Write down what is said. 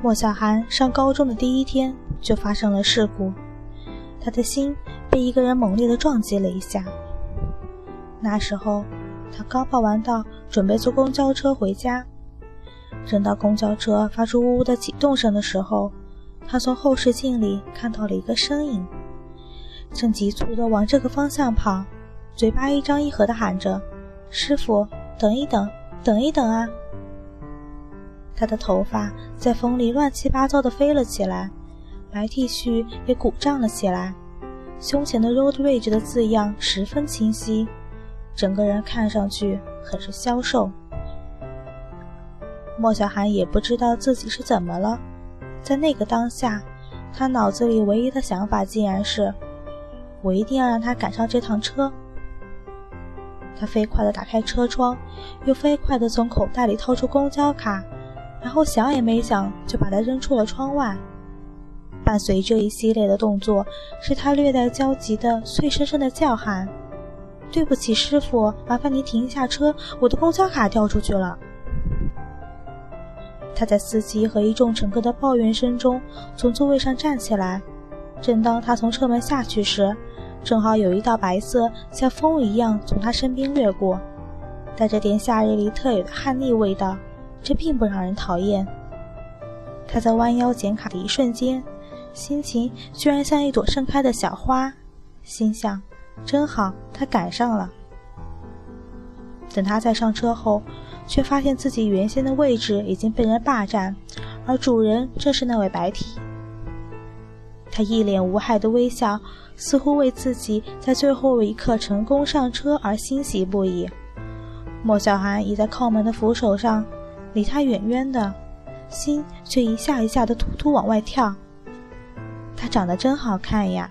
莫小寒上高中的第一天就发生了事故，他的心被一个人猛烈地撞击了一下。那时候，他刚报完到，准备坐公交车回家。正当公交车发出呜呜的启动声的时候，他从后视镜里看到了一个身影，正急促地往这个方向跑，嘴巴一张一合地喊着：“师傅，等一等，等一等啊！”他的头发在风里乱七八糟地飞了起来，白 T 恤也鼓胀了起来，胸前的 Road Rage 的字样十分清晰，整个人看上去很是消瘦。莫小寒也不知道自己是怎么了，在那个当下，他脑子里唯一的想法竟然是：我一定要让他赶上这趟车。他飞快地打开车窗，又飞快地从口袋里掏出公交卡，然后想也没想就把它扔出了窗外。伴随这一系列的动作，是他略带焦急的脆生生的叫喊：“对不起，师傅，麻烦您停一下车，我的公交卡掉出去了。”他在司机和一众乘客的抱怨声中从座位上站起来。正当他从车门下去时，正好有一道白色像风一样从他身边掠过，带着点夏日里特有的汗腻味道。这并不让人讨厌。他在弯腰捡卡的一瞬间，心情居然像一朵盛开的小花，心想：真好，他赶上了。等他再上车后。却发现自己原先的位置已经被人霸占，而主人正是那位白体。他一脸无害的微笑，似乎为自己在最后一刻成功上车而欣喜不已。莫小寒倚在靠门的扶手上，离他远远的，心却一下一下的突突往外跳。他长得真好看呀！